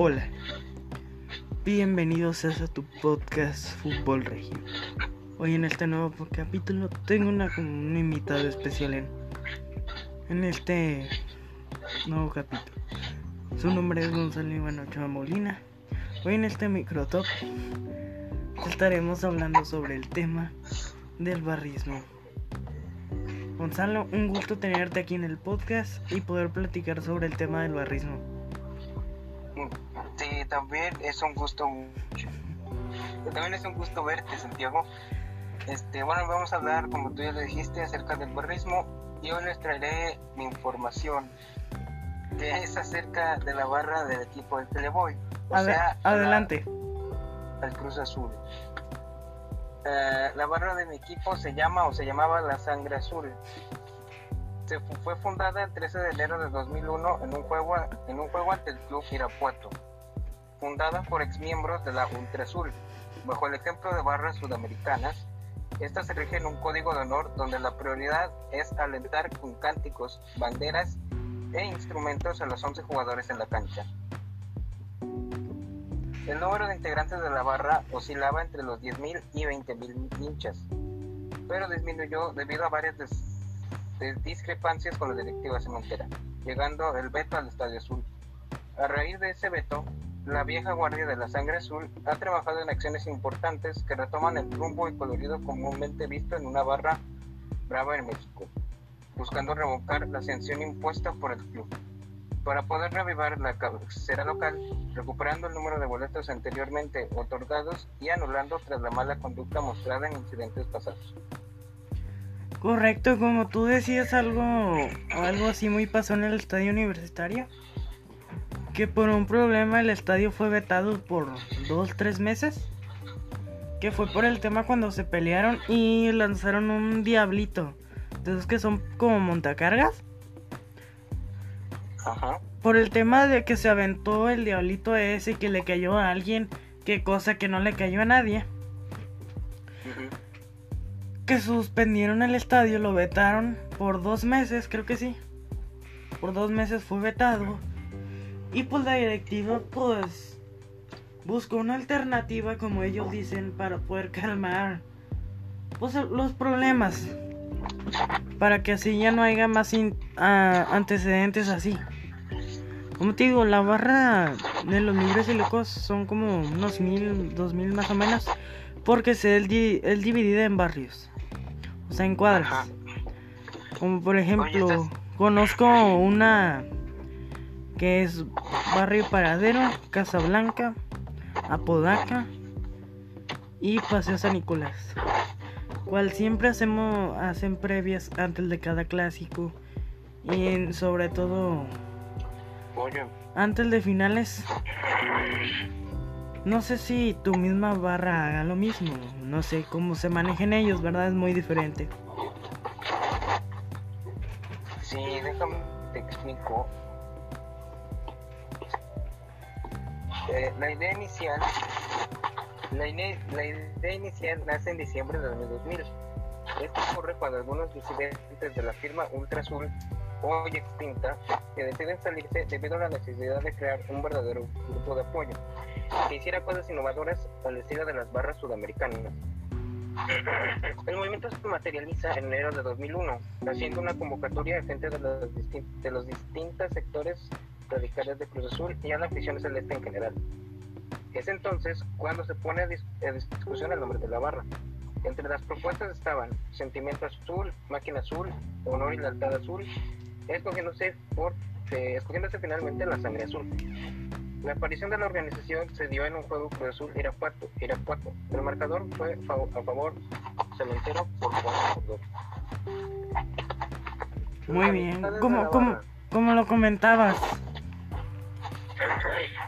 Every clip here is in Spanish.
Hola, bienvenidos a tu podcast Fútbol Regio. Hoy en este nuevo capítulo tengo una, un invitado especial en, en este nuevo capítulo. Su nombre es Gonzalo Iván Ochoa Molina. Hoy en este microtop estaremos hablando sobre el tema del barrismo. Gonzalo, un gusto tenerte aquí en el podcast y poder platicar sobre el tema del barrismo. También es un gusto. También es un gusto verte, Santiago. Este, bueno, vamos a hablar, como tú ya lo dijiste, acerca del barrismo. Y hoy les traeré mi información, que es acerca de la barra del equipo del Televoy. O sea, adelante. El Cruz Azul. Eh, la barra de mi equipo se llama o se llamaba La Sangre Azul. Se fue fundada el 13 de enero de 2001 en un juego, en un juego ante el club Irapuato, fundada por exmiembros de la Ultra Azul, bajo el ejemplo de barras sudamericanas. Esta se rige en un código de honor donde la prioridad es alentar con cánticos, banderas e instrumentos a los 11 jugadores en la cancha. El número de integrantes de la barra oscilaba entre los 10.000 y 20.000 hinchas, pero disminuyó debido a varias discrepancias con la directiva cementera, llegando el veto al Estadio Azul. A raíz de ese veto, la vieja guardia de la sangre azul ha trabajado en acciones importantes que retoman el rumbo y colorido comúnmente visto en una barra brava en México, buscando revocar la sanción impuesta por el club para poder revivar la cabecera local, recuperando el número de boletos anteriormente otorgados y anulando tras la mala conducta mostrada en incidentes pasados. Correcto, como tú decías algo algo así muy pasó en el estadio universitario, que por un problema el estadio fue vetado por dos, tres meses, que fue por el tema cuando se pelearon y lanzaron un diablito, de esos que son como montacargas por el tema de que se aventó el diablito ese y que le cayó a alguien, que cosa que no le cayó a nadie. Que suspendieron el estadio, lo vetaron por dos meses, creo que sí. Por dos meses fue vetado. Y pues la directiva pues buscó una alternativa, como ellos dicen, para poder calmar pues, los problemas. Para que así ya no haya más antecedentes así. Como te digo, la barra de los libres y locos son como unos mil, dos mil más o menos. Porque es el, dividida en barrios. O sea, en cuadras. Como por ejemplo, conozco una que es Barrio Paradero, Casa Blanca, Apodaca y Paseo San Nicolás. Cual siempre hacemos hacen previas antes de cada clásico y sobre todo antes de finales, no sé si tu misma barra haga lo mismo. No sé cómo se manejen ellos, ¿verdad? Es muy diferente. Sí, déjame te explico. Eh, la idea inicial la, la, idea inicial nace en diciembre de 2000. Esto ocurre cuando algunos disidentes de la firma Ultra Azul hoy extinta, que deciden salirse debido a la necesidad de crear un verdadero grupo de apoyo que hiciera cosas innovadoras al estilo de las barras sudamericanas. El movimiento se materializa en enero de 2001, haciendo una convocatoria a gente de los, de los distintos sectores radicales de Cruz Azul y a la afición celeste en general. Es entonces cuando se pone a, discusión el nombre de la barra. Entre las propuestas estaban Sentimiento Azul, Máquina Azul, Honor y Lealtad Azul, escogiéndose, por, eh, escogiéndose finalmente la sangre azul. La aparición de la organización se dio en un juego Cruz Azul Irapuato. Irapuato. El marcador fue a favor cementero por 4 por Muy bien, como, como, como lo comentabas,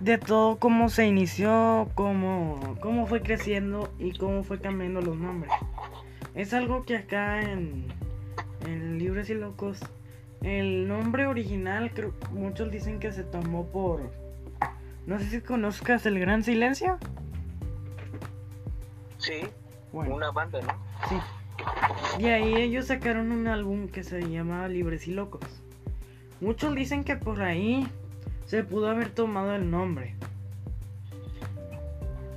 de todo cómo se inició, cómo, cómo fue creciendo y cómo fue cambiando los nombres. Es algo que acá en, en Libres y Locos el nombre original, creo, muchos dicen que se tomó por. No sé si conozcas El Gran Silencio. Sí, una banda, ¿no? Sí. Y ahí ellos sacaron un álbum que se llamaba Libres y Locos. Muchos dicen que por ahí se pudo haber tomado el nombre.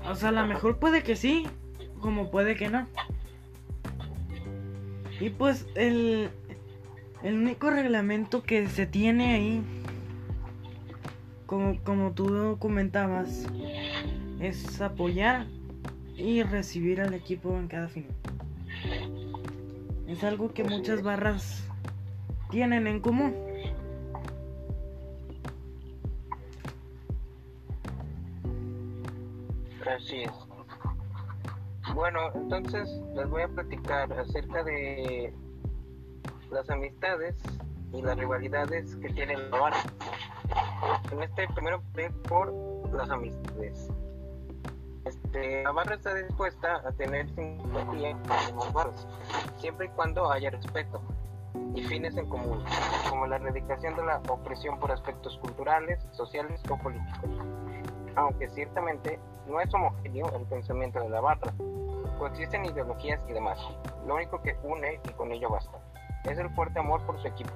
O sea, a lo mejor puede que sí, como puede que no. Y pues el, el único reglamento que se tiene ahí, como, como tú comentabas, es apoyar y recibir al equipo en cada final. Es algo que muchas barras tienen en común. Así es. Bueno, entonces les voy a platicar acerca de las amistades y las rivalidades que tiene la barra. En este primero por las amistades. Este, la barra está dispuesta a tener simpatía con los barras, siempre y cuando haya respeto y fines en común, como la erradicación de la opresión por aspectos culturales, sociales o políticos. Aunque ciertamente no es homogéneo el pensamiento de la barra, coexisten ideologías y demás. Lo único que une, y con ello basta, es el fuerte amor por su equipo.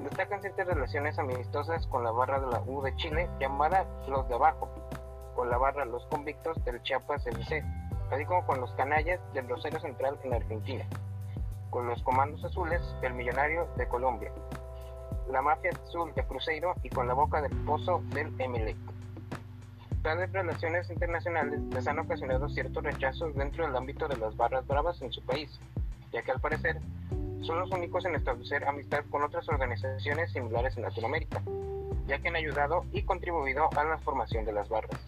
Destacan ciertas relaciones amistosas con la barra de la U de Chile, llamada Los de Abajo, con la barra Los Convictos del Chiapas FC, así como con los canallas del Rosario Central en Argentina con los Comandos Azules del Millonario de Colombia, la Mafia Azul de Cruzeiro y con la Boca del Pozo del Emelec. Tales relaciones internacionales les han ocasionado ciertos rechazos dentro del ámbito de las barras bravas en su país, ya que al parecer son los únicos en establecer amistad con otras organizaciones similares en Latinoamérica, ya que han ayudado y contribuido a la formación de las barras.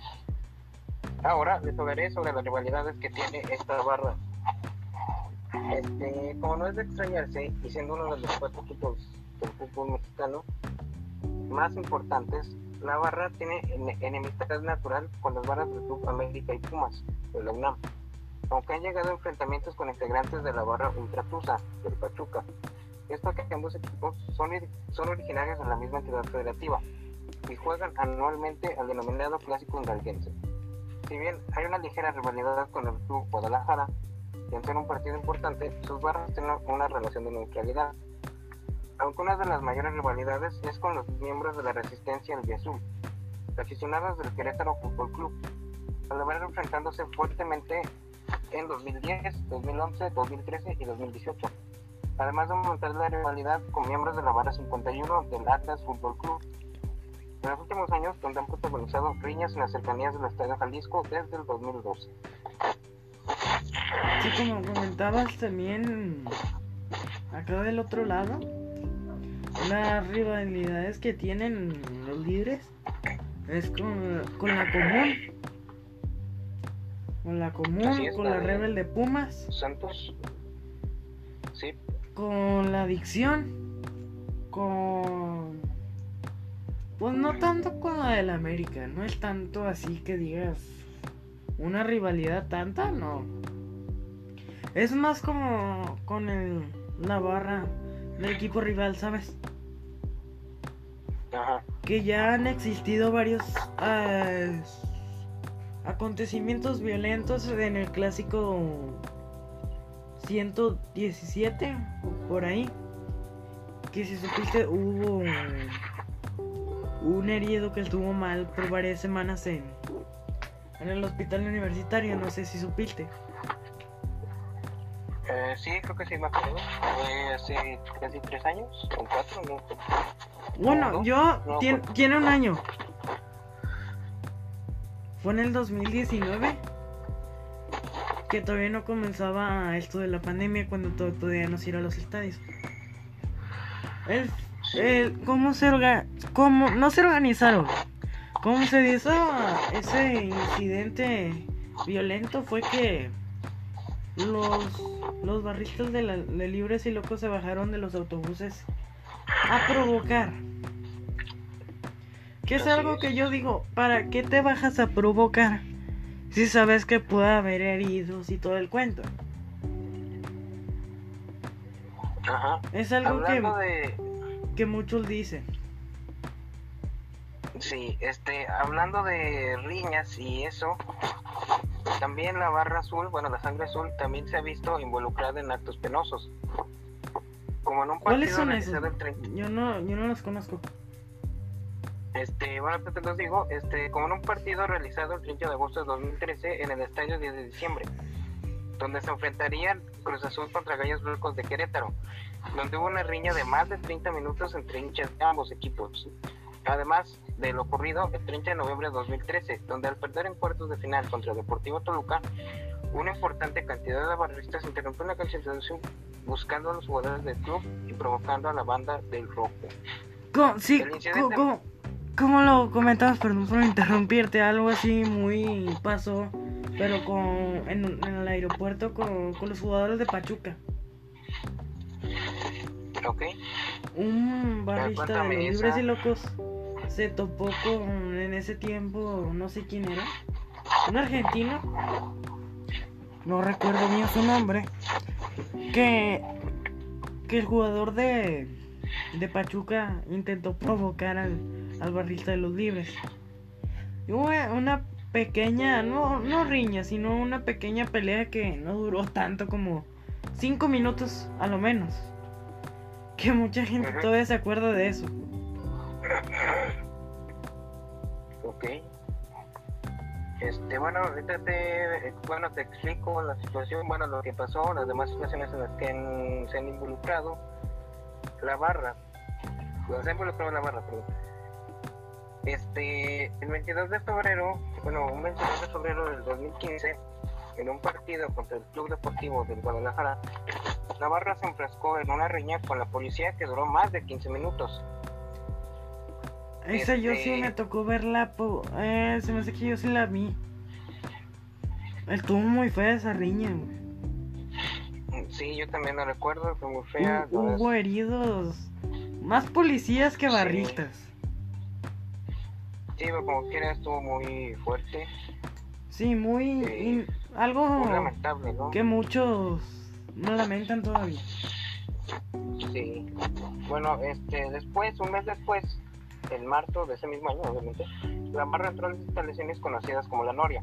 Ahora les hablaré sobre las rivalidades que tiene esta barra este, como no es de extrañarse, y siendo uno de los cuatro equipos del fútbol mexicano más importantes, la barra tiene enemistad natural con las barras del Club América y Pumas, de la UNAM, aunque han llegado a enfrentamientos con integrantes de la barra Ultratusa, del Pachuca. Esto que ambos equipos son, son originarios de la misma entidad federativa y juegan anualmente al denominado Clásico Hidalguense. Si bien hay una ligera rivalidad con el Club Guadalajara, y en ser un partido importante, sus barras tienen una relación de neutralidad. Aunque una de las mayores rivalidades es con los miembros de la resistencia en Azul, aficionados del Querétaro Fútbol Club, al haber enfrentándose fuertemente en 2010, 2011, 2013 y 2018, además de aumentar la rivalidad con miembros de la barra 51 del Atlas Fútbol Club. En los últimos años, donde han protagonizado riñas en las cercanías del Estadio Jalisco desde el 2012. Sí, como comentabas también acá del otro lado, las rivalidades que tienen los líderes es con, con la común. Con la común, con la, rebel de Pumas. Santos. Sí. Con la adicción. Con. Pues no tanto con la del América. No es tanto así que digas. Una rivalidad tanta, no. Es más como con el, la barra del equipo rival, ¿sabes? Ajá. Que ya han existido varios uh, acontecimientos violentos en el clásico 117, por ahí. Que si supiste hubo un herido que estuvo mal por varias semanas en, en el hospital universitario, no sé si supiste. Eh, sí, creo que sí me acuerdo. Fue hace casi tres años, o cuatro, no. Bueno, yo. tiene, un año. Fue en el 2019. Que todavía no comenzaba esto de la pandemia cuando todavía no se iba a los estadios. El, el, ¿Cómo se orga, cómo, No se organizaron. ¿Cómo se hizo ese incidente violento? Fue que los, los barristas de, libres y locos se bajaron de los autobuses a provocar. Que es algo que yo digo, ¿para qué te bajas a provocar? Si sabes que puede haber heridos y todo el cuento. Es algo que, que muchos dicen. Sí, este, hablando de riñas y eso, también la barra azul, bueno, la sangre azul también se ha visto involucrada en actos penosos. Como en un ¿Cuáles son esos? Yo no, yo no los conozco. Este, bueno, te los digo, este, como en un partido realizado el 30 de agosto de 2013 en el estadio 10 de diciembre, donde se enfrentarían Cruz Azul contra Gallos Blancos de Querétaro, donde hubo una riña de más de 30 minutos entre hinchas de ambos equipos. Además de lo ocurrido el 30 de noviembre de 2013, donde al perder en cuartos de final contra Deportivo Toluca, una importante cantidad de barristas interrumpió la concentración buscando a los jugadores del club y provocando a la banda del Rojo. Sí, incidente- como lo comentabas, perdón por interrumpirte, algo así muy pasó, pero con en, en el aeropuerto con, con los jugadores de Pachuca. ¿Ok? Un barrista de libres y locos se topó con en ese tiempo, no sé quién era, un argentino, no recuerdo bien su nombre, que, que el jugador de, de Pachuca intentó provocar al, al barrista de los libres. Y hubo una pequeña, no, no riña, sino una pequeña pelea que no duró tanto como 5 minutos a lo menos. Que mucha gente todavía se acuerda de eso. Ok. Este, bueno, ahorita te, bueno, te explico la situación, bueno, lo que pasó, las demás situaciones en las que se han involucrado la barra. Bueno, se ha involucrado la barra, perdón. Este, el 22 de febrero, bueno, un 22 de febrero del 2015, en un partido contra el Club Deportivo del Guadalajara, la barra se enfrascó en una riña con la policía que duró más de 15 minutos. Esa yo sí Este- me tocó verla, po- eh, se me hace que yo sí la vi. Estuvo muy fea esa riña, güey. Sí, yo también lo recuerdo, fue muy fea. No Hubo heridos, más policías que Sí. barristas. Sí, pero como quiera estuvo muy fuerte, Sí, muy... Sí. in- algo muy lamentable, ¿no? que muchos no lamentan todavía. Sí. Bueno, este, después, un mes después, en marzo de ese mismo año, obviamente, la barra entró a las instalaciones conocidas como La Noria,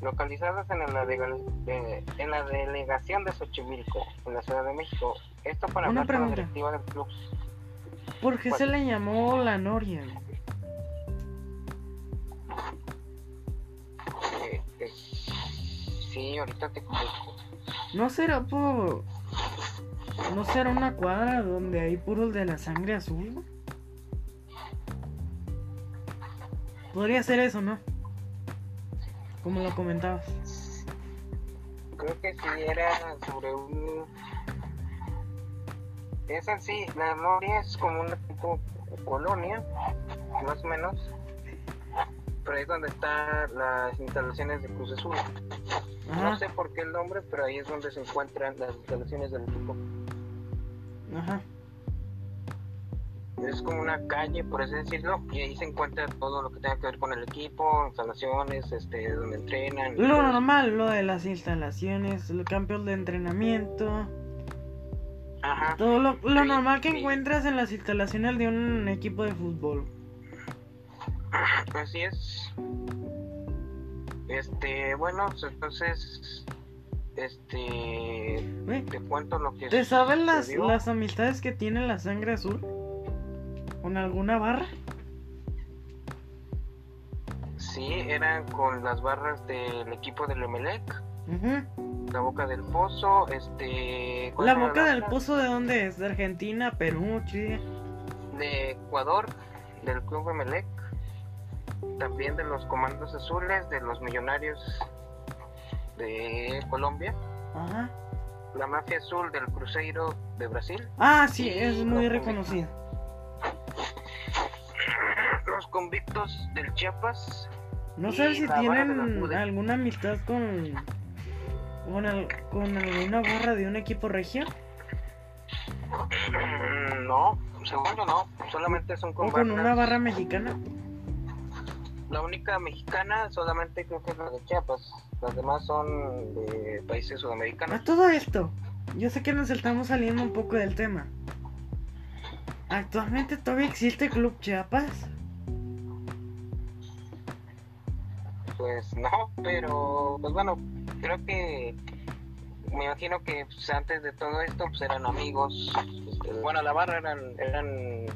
localizadas en la, de- en la delegación de Xochimilco, en la Ciudad de México. Esto para hablar con la directiva del club. ¿Por qué ¿Cuál? se le llamó la Noria? Eh, eh, sí, ahorita te explico. ¿No será por... ¿No será una cuadra donde hay puros de la sangre azul? Podría ser eso, ¿no? Como lo comentabas. Creo que sí era sobre un... Es así, la Noria es como una tipo colonia, más o menos. Pero ahí es donde están las instalaciones de Cruz Azul. No sé por qué el nombre, pero ahí es donde se encuentran las instalaciones del equipo. ajá. Es como una calle, por así decirlo, y ahí se encuentra todo lo que tenga que ver con el equipo, instalaciones, este, donde entrenan. Lo normal, lo de las instalaciones, los campos de entrenamiento, Ajá. todo lo, lo Sí, normal que sí. encuentras en las instalaciones de un equipo de fútbol. Así es. Este, bueno, pues entonces, este, Güey, te cuento lo que ¿Te saben las, las amistades que tiene la sangre azul? ¿Con alguna barra? Sí, eran con las barras del equipo del Emelec, la Boca del Pozo, este... ¿cuál ¿La boca del pozo de dónde es? ¿De Argentina, Perú, Chile? De Ecuador, del Club Emelec, también de los Comandos Azules, de los Millonarios de Colombia, Ajá. la Mafia Azul del Cruzeiro de Brasil, Ah, sí, es muy los convictos del Chiapas, No sé si tienen alguna amistad con con, al- con alguna barra de un equipo regio Mm, No, según yo no, solamente son con o con una barra mexicana. La única mexicana solamente creo que es la de Chiapas, las demás son de países A sudamericanos. todo esto, yo sé que nos estamos saliendo un poco del tema. ¿Actualmente todavía existe Club Chiapas? Pues no, pero pues bueno, creo que me imagino que pues, antes de todo esto pues eran amigos. este, bueno, la barra eran eran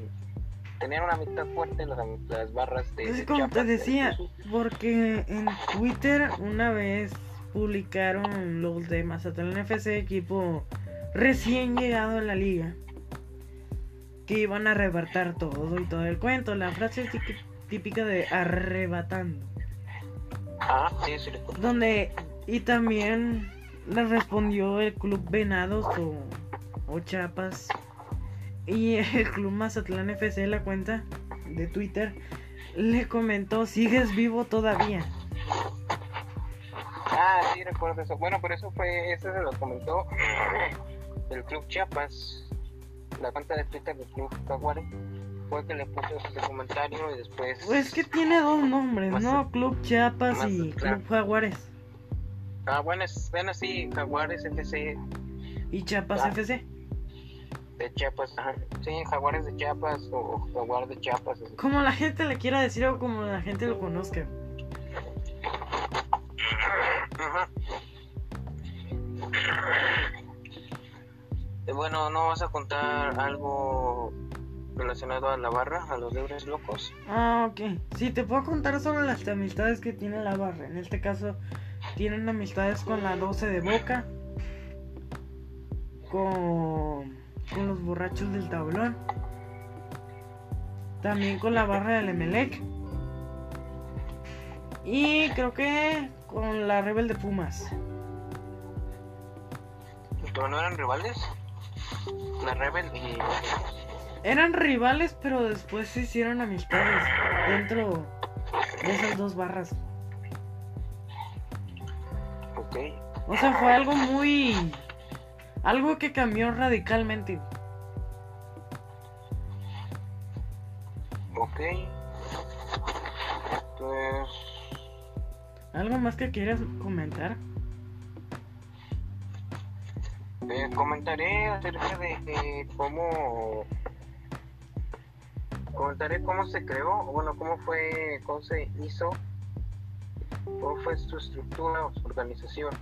tenían una amistad fuerte las, las barras de. Es de como te decía, Cruz porque en Twitter una vez publicaron los de Mazatlán FC, equipo recién llegado a la liga, que iban a arrebatar todo y todo el cuento. La frase típica de arrebatando. Ah, sí, sí, recuerdo. Donde, y también le respondió el club Venados o, o Chiapas. Y el club Mazatlán FC, la cuenta de Twitter, le comentó, sigues vivo todavía. Ah, sí, recuerdo eso. Bueno, pero eso fue, eso se lo comentó el Club Chiapas, la cuenta de Twitter del Club Jaguares, fue que le puso ese comentario y después... Pues que tiene dos nombres, ¿no? Club Chiapas y. Club Jaguares. Ah, bueno, es, bueno, sí, Jaguares FC Y Chiapas Ah. FC. de Chiapas, ajá. Sí, Jaguares de Chiapas o Jaguar de Chiapas. así. Como la gente le quiera decir o como la gente lo conozca. Ajá. Eh, Bueno, ¿no vas a contar algo relacionado a la barra, a los libres locos? Ah, ok. Sí, te puedo contar sobre las amistades que tiene la barra. En este caso, tienen amistades con la 12 de Boca, con, con los borrachos del tablón, también con la barra del Emelec, y creo que con la Rebel de Pumas. ¿Pero no eran rivales? La Rebel y... Eran rivales, pero después se hicieron amistades dentro de esas dos barras. Ok. O sea, fue algo muy... Algo que cambió radicalmente. Ok. Pues... ¿Algo más que quieras comentar? eh, comentaré acerca de, de cómo... Comentaré cómo se creó, bueno, cómo fue, cómo se hizo, cómo fue su estructura o su organización.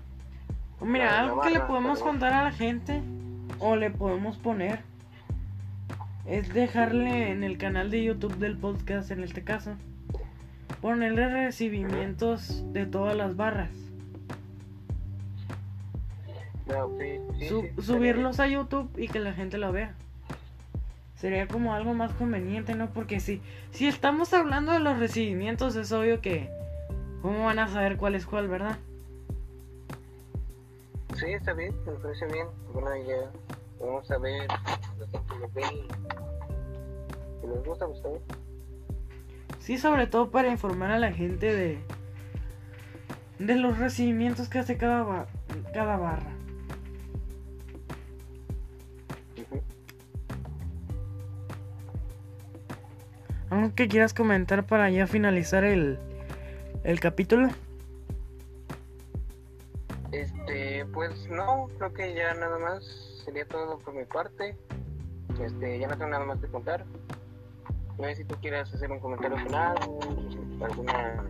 Mira, algo que le podemos contar a la gente o le podemos poner es dejarle en el canal de YouTube del podcast, en este caso, ponerle recibimientos de todas las barras. Ah, sí, sí, subirlos a YouTube y que la gente lo vea. Sería como algo más conveniente, ¿no? Porque si, si estamos hablando de los recibimientos, es obvio que... ¿Cómo van a saber cuál es cuál, verdad? Sí, está bien, me parece bien, buena idea. Vamos a ver, la gente lo ve y si les gusta, pues bien. Sí, sobre todo para informar a la gente de... De los recibimientos que hace cada, cada barra. ¿Algo que quieras comentar para ya finalizar el, el capítulo? Este, pues no, creo que ya nada más sería todo por mi parte. Este, ya no tengo nada más que contar. No sé si tú quieras hacer un comentario final, alguna.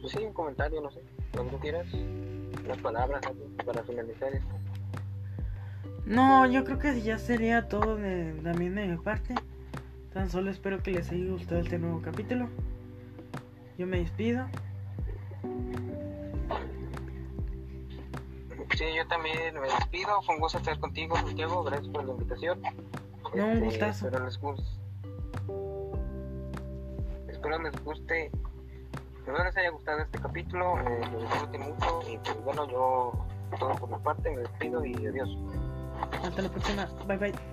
Pues sí, un comentario, no sé, lo que tú quieras. Unas palabras para finalizar esto. No, yo creo que ya sería todo de, también de mi parte. Tan solo espero que les haya gustado este nuevo capítulo. Yo me despido. Sí, yo también me despido. Fue un gusto estar contigo, Santiago. Gracias por la invitación. No, un gustazo. Espero les guste. Espero les guste. Espero les haya gustado este capítulo. Eh, lo disfruten mucho. Y pues bueno, yo todo por mi parte me despido y adiós. Hasta la próxima. Bye bye.